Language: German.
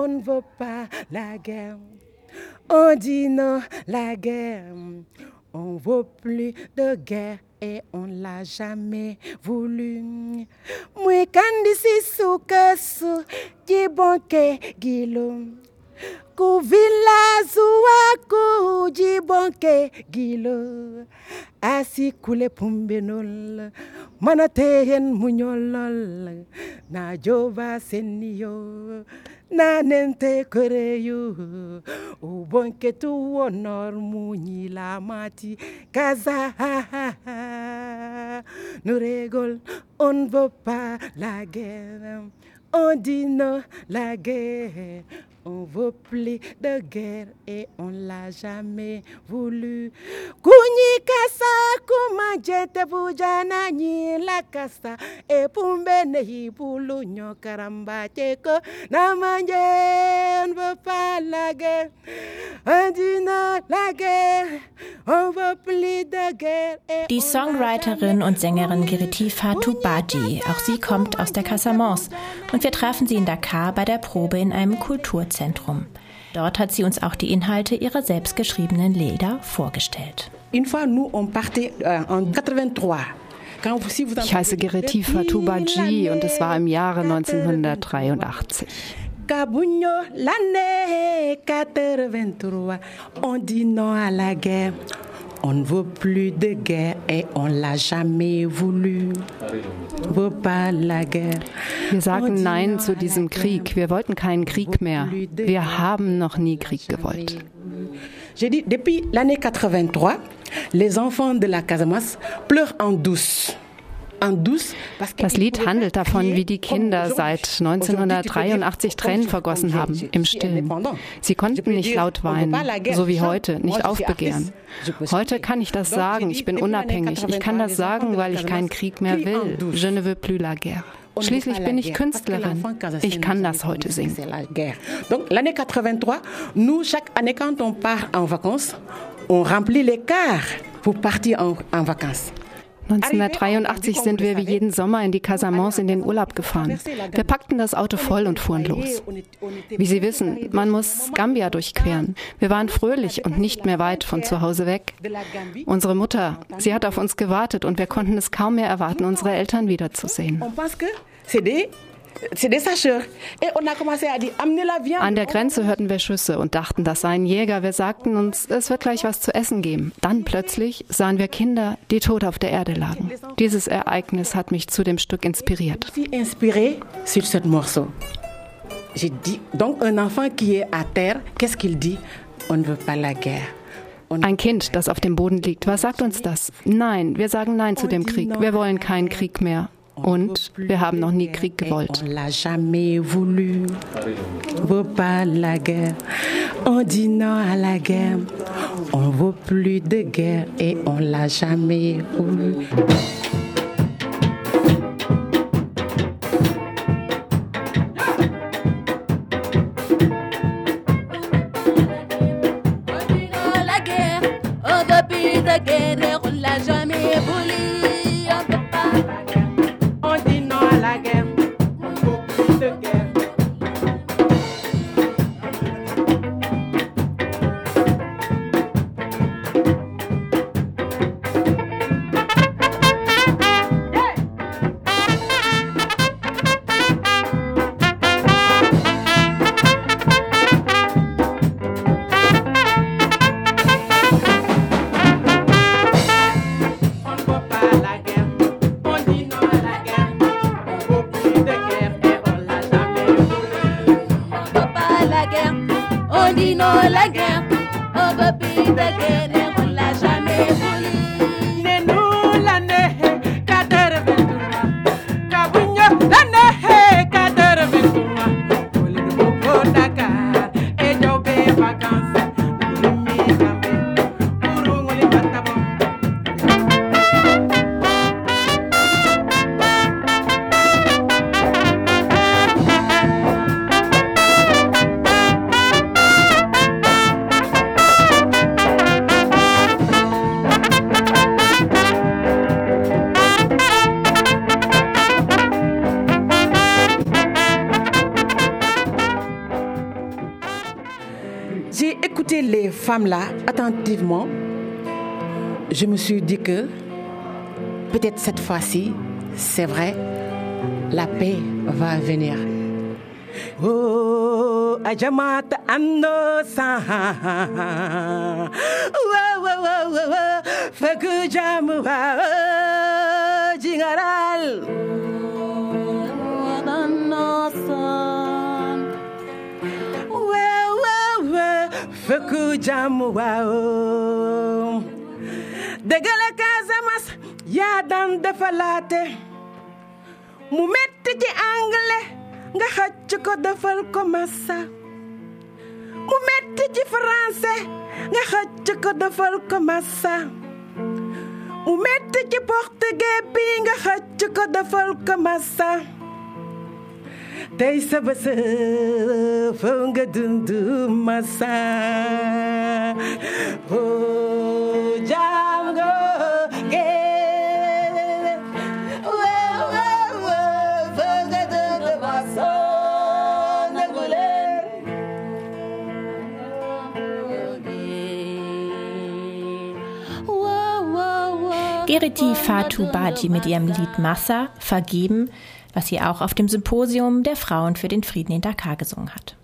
on ne veut pas la guerre. On dit non, la guerre. On veut plus de guerre et on l'a jamais voulu. Moi kandisi sukasu jibonke gilo. Kuvila zuaku jibonke gilo. Asi kule pumbenol. Manatehen munyolol. Na jova senio nanentekoreyo ubonketuwonor munyilamati kazahaha nous rigole on ne veut pas la guerre. On dit non la guerre. On veut plus de guerre et on l'a jamais voulu. Kunyi kasa kuma jete bujana la kasa e pumbe ne hibulu nyo karamba cheko na manje on veut pas la guerre. On dit non, la guerre. Die Songwriterin und Sängerin Giriti Fatou Baji, auch sie kommt aus der Casamance und wir trafen sie in Dakar bei der Probe in einem Kulturzentrum. Dort hat sie uns auch die Inhalte ihrer selbstgeschriebenen Lieder vorgestellt. Euh, en 83. Quand vous- si vous Ich heiße Gereti Fatou Badji und es war im Jahre 1983. Kabunyo, l'année 83, on dit non à la guerre. On ne veut plus de guerre et on l'a jamais voulu. On veut pas la guerre. Wir sagen Nein zu diesem Krieg. Wir wollten keinen Krieg mehr. Wir haben noch nie Krieg gewollt. J'ai dit, depuis l'année 83, les enfants de la Casamance pleurent en douce. Das Lied handelt davon, wie die Kinder seit 1983 Tränen vergossen haben, im Stillen. Sie konnten nicht laut weinen, so wie heute, nicht aufbegehren. Heute kann ich das sagen, ich bin unabhängig. Ich kann das sagen, weil ich keinen Krieg mehr will. Je ne veux plus la guerre. Schließlich bin ich Künstlerin. Ich kann das heute singen. Donc l'année 83, nous, chaque année quand on part en vacances, on remplit les cars pour partir en vacances. 1983 sind wir wie jeden Sommer in die Casamance in den Urlaub gefahren. Wir packten das Auto voll und fuhren los. Wie Sie wissen, man muss Gambia durchqueren. Wir waren fröhlich und nicht mehr weit von zu Hause weg. Unsere Mutter, sie hat auf uns gewartet und wir konnten es kaum mehr erwarten, unsere Eltern wiederzusehen. An der Grenze hörten wir Schüsse und dachten, das seien Jäger. Wir sagten uns, es wird gleich was zu essen geben. Dann plötzlich sahen wir Kinder, die tot auf der Erde lagen. Dieses Ereignis hat mich zu dem Stück inspiriert. J'ai dit, donc un enfant qui est à terre, qu'est-ce qu'il dit On ne veut pas la guerre. On Ein Kind, das auf dem Boden liegt, was sagt uns das? Nein, wir sagen Nein zu dem Krieg. Wir wollen keinen Krieg mehr. Und wir haben noch nie Krieg gewollt. On l'a jamais voulu. On veut pas la guerre. On dit non à la guerre. On veut plus de guerre et on l'a jamais voulu. Guerre, les femmes là attentivement, je me suis dit que peut-être cette fois-ci, c'est vrai, la paix va venir. Oh, ajamat anno sa. Wa wa wa wa wa wa faku jamu wa degale Casamance yaa daan defalaate. Mu metti ci anglais nga xëcc ko defal ko massa. Mu metti ci français nga xëcc ko defal ko massa. Mu metti ci portugais bi nga xëcc ko defal ko massa. Tey sa bés foo nga dundu massa oh leen Geriti Fatou Baji mit ihrem Lied Massa, Vergeben, was sie auch auf dem Symposium der Frauen für den Frieden in Dakar gesungen hat.